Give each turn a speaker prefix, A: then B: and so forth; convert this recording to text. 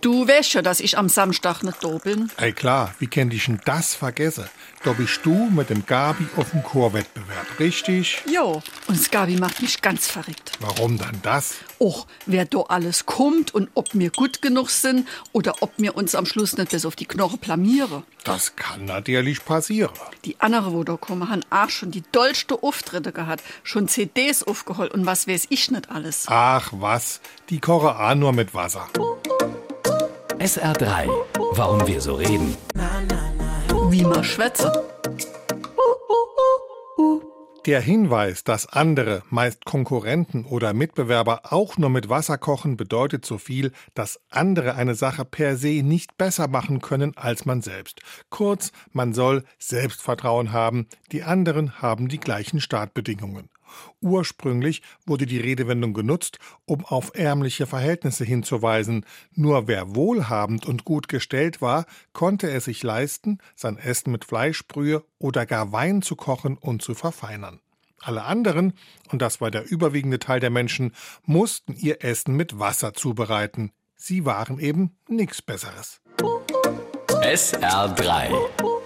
A: Du weißt ja, dass ich am Samstag nicht da bin.
B: Ey klar, wie kann ich denn das vergessen? Da bist du mit dem Gabi auf dem Chorwettbewerb, richtig?
A: Jo, und das Gabi macht mich ganz verrückt.
B: Warum dann das?
A: Och, wer da alles kommt und ob wir gut genug sind oder ob wir uns am Schluss nicht bis auf die Knochen blamieren.
B: Das kann natürlich passieren.
A: Die anderen, wo da kommen, haben auch schon die dollste Auftritte gehabt, schon CDs aufgeholt und was weiß ich nicht alles.
B: Ach was, die koche auch nur mit Wasser.
C: SR3. Warum wir so reden.
A: Wie man schwätze.
B: Der Hinweis, dass andere, meist Konkurrenten oder Mitbewerber auch nur mit Wasser kochen, bedeutet so viel, dass andere eine Sache per se nicht besser machen können als man selbst. Kurz, man soll Selbstvertrauen haben, die anderen haben die gleichen Startbedingungen. Ursprünglich wurde die Redewendung genutzt, um auf ärmliche Verhältnisse hinzuweisen. Nur wer wohlhabend und gut gestellt war, konnte es sich leisten, sein Essen mit Fleischbrühe oder gar Wein zu kochen und zu verfeinern. Alle anderen, und das war der überwiegende Teil der Menschen, mussten ihr Essen mit Wasser zubereiten. Sie waren eben nichts Besseres.
C: SR3